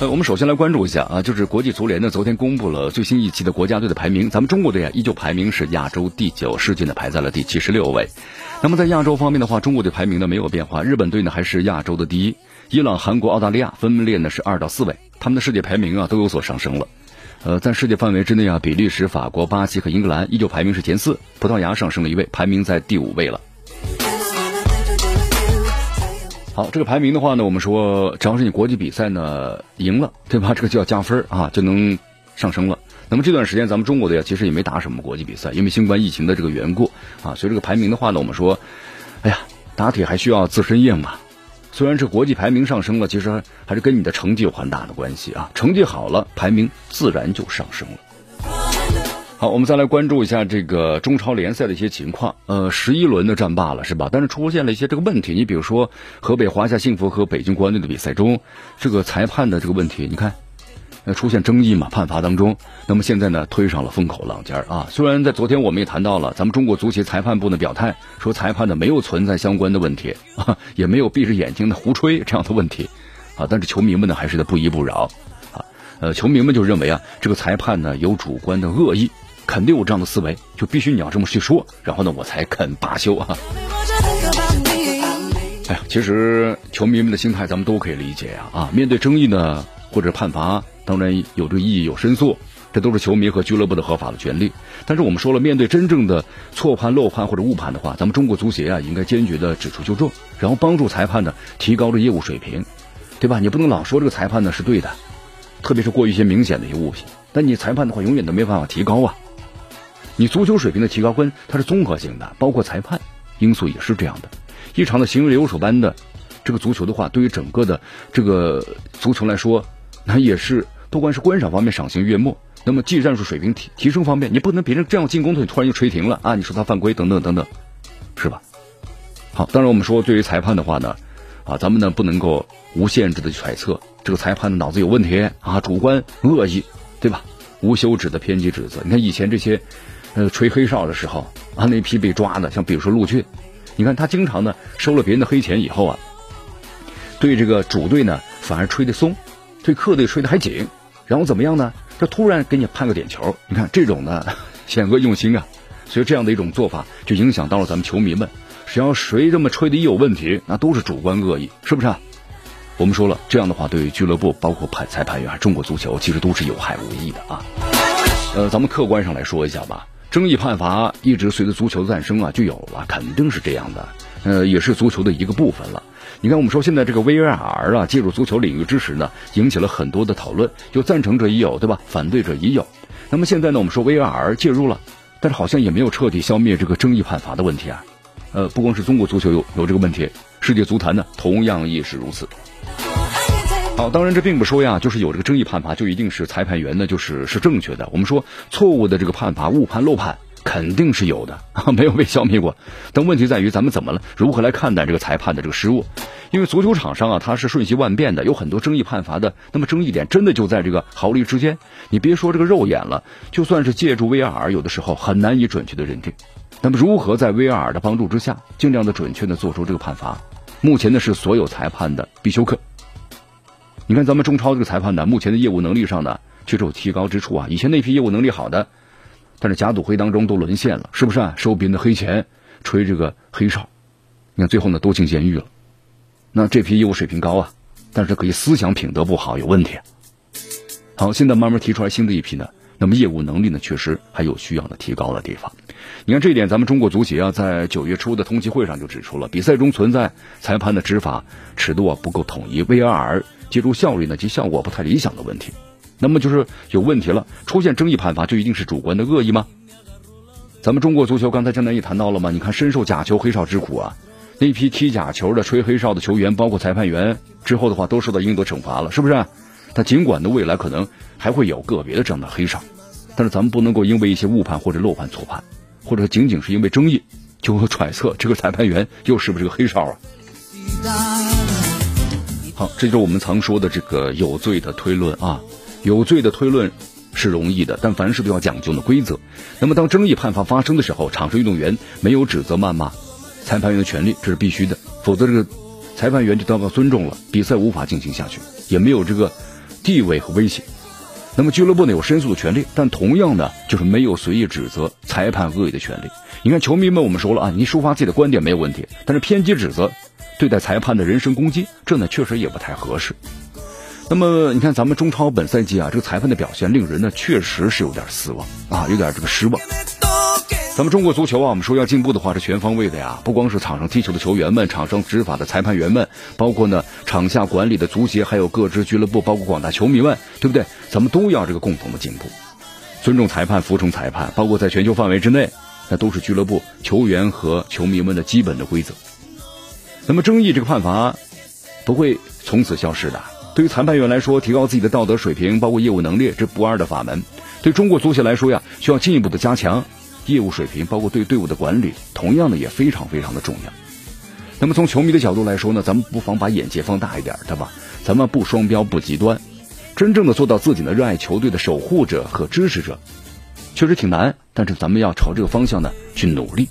呃，我们首先来关注一下啊，就是国际足联呢，昨天公布了最新一期的国家队的排名。咱们中国队啊，依旧排名是亚洲第九，世界呢排在了第七十六位。那么在亚洲方面的话，中国队排名呢没有变化，日本队呢还是亚洲的第一，伊朗、韩国、澳大利亚分列呢是二到四位，他们的世界排名啊都有所上升了。呃，在世界范围之内啊，比利时、法国、巴西和英格兰依旧排名是前四，葡萄牙上升了一位，排名在第五位了。好，这个排名的话呢，我们说，只要是你国际比赛呢赢了，对吧？这个就要加分啊，就能上升了。那么这段时间咱们中国队其实也没打什么国际比赛，因为新冠疫情的这个缘故啊。所以这个排名的话呢，我们说，哎呀，打铁还需要自身硬嘛。虽然这国际排名上升了，其实还是跟你的成绩有很大的关系啊。成绩好了，排名自然就上升了。好，我们再来关注一下这个中超联赛的一些情况。呃，十一轮的战罢了，是吧？但是出现了一些这个问题。你比如说，河北华夏幸福和北京国安队的比赛中，这个裁判的这个问题，你看，呃，出现争议嘛，判罚当中。那么现在呢，推上了风口浪尖啊。虽然在昨天我们也谈到了，咱们中国足协裁判部的表态说，裁判呢没有存在相关的问题啊，也没有闭着眼睛的胡吹这样的问题啊。但是球迷们呢，还是在不依不饶啊。呃，球迷们就认为啊，这个裁判呢有主观的恶意。肯定有这样的思维，就必须你要这么去说，然后呢，我才肯罢休啊。哎呀，其实球迷们的心态咱们都可以理解呀啊，面对争议呢或者判罚，当然有这个异议有申诉，这都是球迷和俱乐部的合法的权利。但是我们说了，面对真正的错判、漏判或者误判的话，咱们中国足协啊应该坚决的指出纠正，然后帮助裁判呢提高这业务水平，对吧？你不能老说这个裁判呢是对的，特别是过于一些明显的一些物品，但你裁判的话永远都没办法提高啊。你足球水平的提高跟它是综合性的，包括裁判因素也是这样的。一场的行云流水般的这个足球的话，对于整个的这个足球来说，那也是不光是观赏方面赏心悦目。那么技战术水平提提升方面，你不能别人这样进攻，你突然就吹停了啊！你说他犯规等等等等，是吧？好，当然我们说对于裁判的话呢，啊，咱们呢不能够无限制的去揣测这个裁判的脑子有问题啊，主观恶意，对吧？无休止的偏激指责。你看以前这些。呃，吹黑哨的时候啊，那批被抓的，像比如说陆俊，你看他经常呢收了别人的黑钱以后啊，对这个主队呢反而吹得松，对客队吹得还紧，然后怎么样呢？他突然给你判个点球，你看这种呢险恶用心啊，所以这样的一种做法就影响到了咱们球迷们，只要谁这么吹的一有问题，那都是主观恶意，是不是？我们说了，这样的话对于俱乐部、包括判裁判员、中国足球，其实都是有害无益的啊。呃，咱们客观上来说一下吧。争议判罚一直随着足球的诞生啊就有了，肯定是这样的，呃，也是足球的一个部分了。你看，我们说现在这个 VAR 啊介入足球领域之时呢，引起了很多的讨论，有赞成者也有，对吧？反对者也有。那么现在呢，我们说 VAR 介入了，但是好像也没有彻底消灭这个争议判罚的问题啊。呃，不光是中国足球有有这个问题，世界足坛呢同样亦是如此。好，当然这并不说呀，就是有这个争议判罚就一定是裁判员呢，就是是正确的。我们说错误的这个判罚、误判、漏判肯定是有的，没有被消灭过。但问题在于咱们怎么了？如何来看待这个裁判的这个失误？因为足球场上啊，它是瞬息万变的，有很多争议判罚的。那么争议点真的就在这个毫厘之间。你别说这个肉眼了，就算是借助 VAR，有的时候很难以准确的认定。那么如何在 VAR 的帮助之下，尽量的准确的做出这个判罚？目前呢是所有裁判的必修课。你看咱们中超这个裁判呢，目前的业务能力上呢，确实有提高之处啊。以前那批业务能力好的，但是假赌灰当中都沦陷了，是不是啊？收别人的黑钱，吹这个黑哨，你看最后呢都进监狱了。那这批业务水平高啊，但是可以思想品德不好，有问题。好，现在慢慢提出来新的一批呢，那么业务能力呢，确实还有需要的提高的地方。你看这一点，咱们中国足协啊，在九月初的通气会上就指出了，比赛中存在裁判的执法尺度啊不够统一，VR。借助效率呢及效果不太理想的问题，那么就是有问题了。出现争议判罚就一定是主观的恶意吗？咱们中国足球刚才江南也谈到了吗？你看深受假球黑哨之苦啊，那批踢假球的吹黑哨的球员，包括裁判员，之后的话都受到应得惩罚了，是不是？但尽管呢未来可能还会有个别的这样的黑哨，但是咱们不能够因为一些误判或者漏判错判，或者仅仅是因为争议就揣测这个裁判员又是不是个黑哨啊？好，这就是我们常说的这个有罪的推论啊，有罪的推论是容易的，但凡事都要讲究的规则。那么当争议判罚发生的时候，场上运动员没有指责谩骂裁判员的权利，这是必须的，否则这个裁判员就得不到尊重了，比赛无法进行下去，也没有这个地位和威胁。那么俱乐部呢有申诉的权利，但同样呢就是没有随意指责裁判恶意的权利。你看球迷们，我们说了啊，你抒发自己的观点没有问题，但是偏激指责。对待裁判的人身攻击，这呢确实也不太合适。那么你看，咱们中超本赛季啊，这个裁判的表现令人呢确实是有点失望啊，有点这个失望。咱们中国足球啊，我们说要进步的话是全方位的呀，不光是场上踢球的球员们，场上执法的裁判员们，包括呢场下管理的足协，还有各支俱乐部，包括广大球迷们，对不对？咱们都要这个共同的进步，尊重裁判，服从裁判，包括在全球范围之内，那都是俱乐部球员和球迷们的基本的规则。那么争议这个判罚不会从此消失的。对于裁判员来说，提高自己的道德水平，包括业务能力，这不二的法门。对中国足协来说呀，需要进一步的加强业务水平，包括对队伍的管理，同样的也非常非常的重要。那么从球迷的角度来说呢，咱们不妨把眼界放大一点，对吧？咱们不双标，不极端，真正的做到自己的热爱球队的守护者和支持者，确实挺难，但是咱们要朝这个方向呢去努力。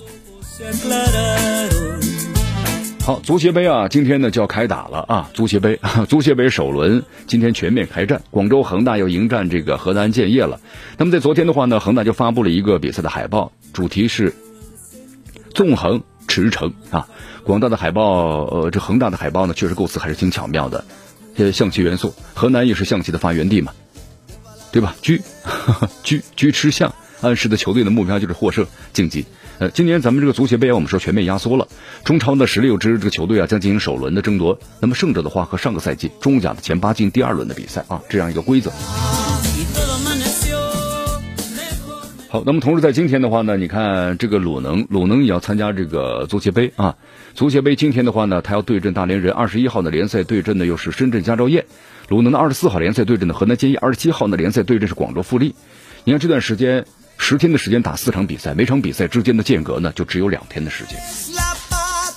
好，足协杯啊，今天呢就要开打了啊！足协杯，足协杯首轮今天全面开战，广州恒大要迎战这个河南建业了。那么在昨天的话呢，恒大就发布了一个比赛的海报，主题是纵横驰骋啊。广大的海报，呃，这恒大的海报呢，确实构思还是挺巧妙的，呃，象棋元素，河南也是象棋的发源地嘛，对吧？车，车，车吃象，暗示的球队的目标就是获胜晋级。呃，今年咱们这个足协杯，我们说全面压缩了，中超的十六支这个球队啊，将进行首轮的争夺。那么胜者的话，和上个赛季中甲的前八进第二轮的比赛啊，这样一个规则。好，那么同时在今天的话呢，你看这个鲁能，鲁能也要参加这个足协杯啊。足协杯今天的话呢，他要对阵大连人，二十一号的联赛对阵的又是深圳佳兆业。鲁能的二十四号联赛对阵的河南建业，二十七号的联赛对阵是广州富力。你看这段时间。十天的时间打四场比赛，每场比赛之间的间隔呢，就只有两天的时间。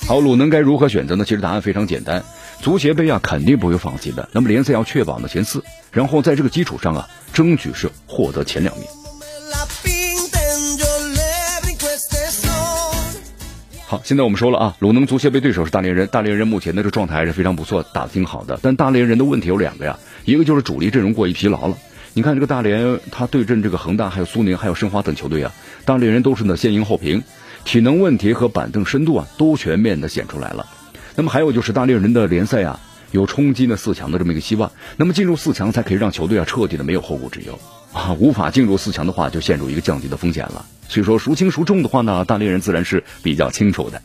好，鲁能该如何选择呢？其实答案非常简单，足协杯啊，肯定不会放弃的。那么联赛要确保呢前四，然后在这个基础上啊，争取是获得前两名。好，现在我们说了啊，鲁能足协杯对手是大连人，大连人目前的这状态还是非常不错，打的挺好的。但大连人的问题有两个呀，一个就是主力阵容过于疲劳了。你看这个大连，他对阵这个恒大、还有苏宁、还有申花等球队啊，大连人都是呢先赢后平，体能问题和板凳深度啊都全面的显出来了。那么还有就是大连人的联赛啊有冲击呢四强的这么一个希望。那么进入四强才可以让球队啊彻底的没有后顾之忧啊，无法进入四强的话就陷入一个降级的风险了。所以说孰轻孰重的话呢，大连人自然是比较清楚的。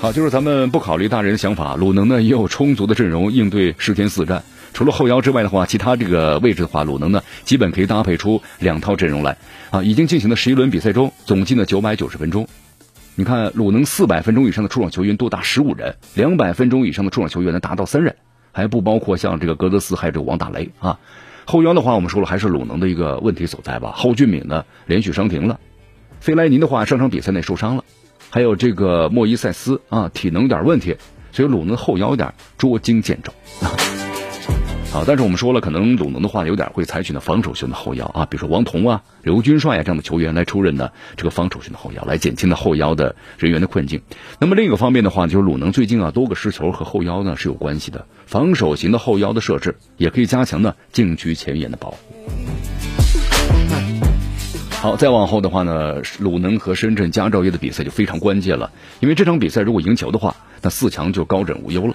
好，就是咱们不考虑大连人的想法，鲁能呢也有充足的阵容应对十天四战。除了后腰之外的话，其他这个位置的话，鲁能呢基本可以搭配出两套阵容来啊。已经进行的十一轮比赛中，总计呢九百九十分钟。你看，鲁能四百分钟以上的出场球员多达十五人，两百分钟以上的出场球员呢达到三人，还不包括像这个格德斯还有这个王大雷啊。后腰的话，我们说了还是鲁能的一个问题所在吧。后俊敏呢连续伤停了，费莱尼的话上场比赛内受伤了，还有这个莫伊塞斯啊体能有点问题，所以鲁能后腰有点捉襟见肘。啊啊，但是我们说了，可能鲁能的话有点会采取呢防守型的后腰啊，比如说王彤啊、刘军帅啊这样的球员来出任呢这个防守型的后腰，来减轻呢后腰的人员的困境。那么另一个方面的话，就是鲁能最近啊多个失球和后腰呢是有关系的，防守型的后腰的设置也可以加强呢禁区前沿的保护。好，再往后的话呢，鲁能和深圳佳兆业的比赛就非常关键了，因为这场比赛如果赢球的话，那四强就高枕无忧了。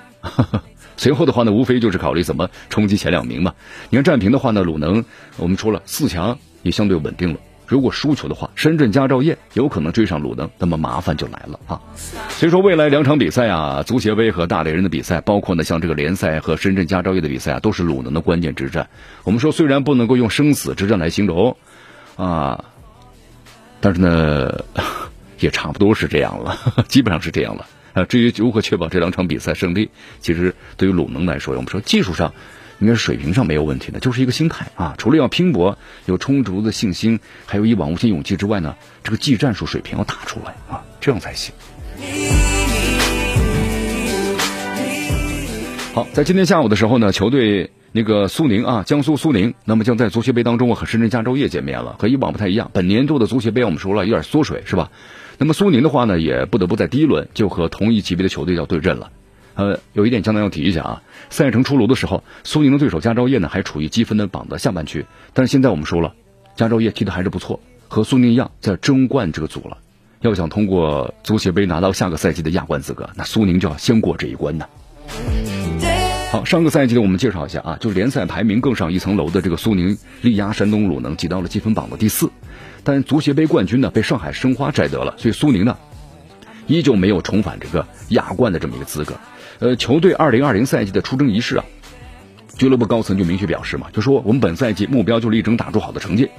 随后的话呢，无非就是考虑怎么冲击前两名嘛。你看战平的话呢，鲁能我们说了四强也相对稳定了。如果输球的话，深圳佳兆业有可能追上鲁能，那么麻烦就来了啊。所以说未来两场比赛啊，足协杯和大连人的比赛，包括呢像这个联赛和深圳佳兆业的比赛啊，都是鲁能的关键之战。我们说虽然不能够用生死之战来形容啊，但是呢，也差不多是这样了，基本上是这样了。啊，至于如何确保这两场比赛胜利，其实对于鲁能来说，我们说技术上应该是水平上没有问题的，就是一个心态啊。除了要拼搏、有充足的信心，还有一往无前勇气之外呢，这个技战术水平要打出来啊，这样才行。好，在今天下午的时候呢，球队那个苏宁啊，江苏苏宁，那么将在足协杯当中和深圳佳兆业见面了，和以往不太一样。本年度的足协杯我们说了有点缩水，是吧？那么苏宁的话呢，也不得不在第一轮就和同一级别的球队要对阵了。呃，有一点江南要提一下啊，赛程出炉的时候，苏宁的对手佳兆业呢还处于积分的榜的下半区，但是现在我们说了，佳兆业踢的还是不错，和苏宁一样在争冠这个组了。要想通过足协杯拿到下个赛季的亚冠资格，那苏宁就要先过这一关呢。好，上个赛季呢，我们介绍一下啊，就是联赛排名更上一层楼的这个苏宁力压山东鲁能，挤到了积分榜的第四。但足协杯冠军呢被上海申花摘得了，所以苏宁呢依旧没有重返这个亚冠的这么一个资格。呃，球队二零二零赛季的出征仪式啊，俱乐部高层就明确表示嘛，就说我们本赛季目标就是力争打出好的成绩，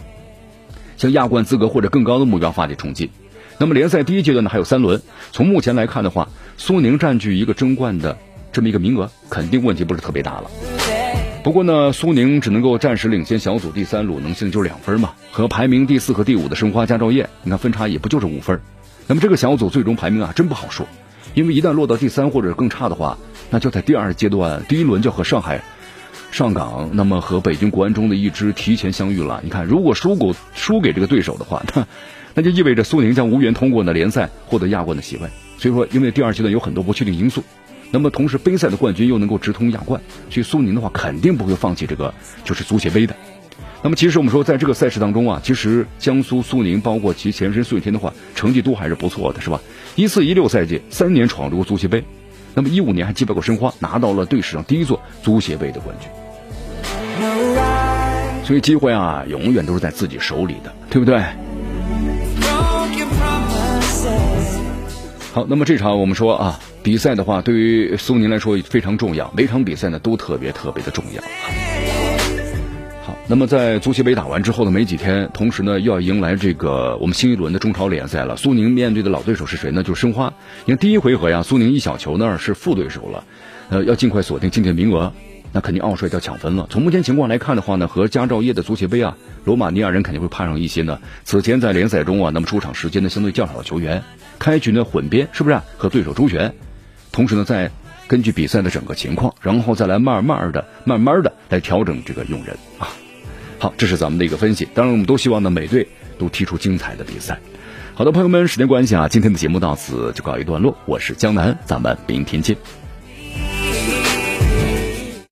向亚冠资格或者更高的目标发起冲击。那么联赛第一阶段呢还有三轮，从目前来看的话，苏宁占据一个争冠的这么一个名额，肯定问题不是特别大了。不过呢，苏宁只能够暂时领先小组第三，鲁能现在就两分嘛，和排名第四和第五的申花、佳兆业，你看分差也不就是五分。那么这个小组最终排名啊，真不好说。因为一旦落到第三或者更差的话，那就在第二阶段第一轮就和上海上港，那么和北京国安中的一支提前相遇了。你看，如果输过输给这个对手的话，那那就意味着苏宁将无缘通过呢联赛获得亚冠的席位。所以说，因为第二阶段有很多不确定因素，那么同时杯赛的冠军又能够直通亚冠，所以苏宁的话肯定不会放弃这个就是足协杯的。那么其实我们说，在这个赛事当中啊，其实江苏苏宁包括其前身苏天的话，成绩都还是不错的，是吧？一四一六赛季三年闯入足协杯，那么一五年还击败过申花，拿到了队史上第一座足协杯的冠军。所以机会啊，永远都是在自己手里的，对不对？好，那么这场我们说啊，比赛的话，对于苏宁来说非常重要，每场比赛呢都特别特别的重要。好那么在足协杯打完之后的没几天，同时呢又要迎来这个我们新一轮的中超联赛了。苏宁面对的老对手是谁呢？就是申花。因为第一回合呀，苏宁一小球那是负对手了，呃，要尽快锁定晋级名额，那肯定奥帅要抢分了。从目前情况来看的话呢，和佳兆业的足协杯啊，罗马尼亚人肯定会派上一些呢。此前在联赛中啊，那么出场时间呢相对较少的球员，开局呢混编是不是和对手周旋？同时呢，再根据比赛的整个情况，然后再来慢慢的、慢慢的来调整这个用人啊。好，这是咱们的一个分析。当然，我们都希望呢，每队都踢出精彩的比赛。好的，朋友们，时间关系啊，今天的节目到此就告一段落。我是江南，咱们明天见。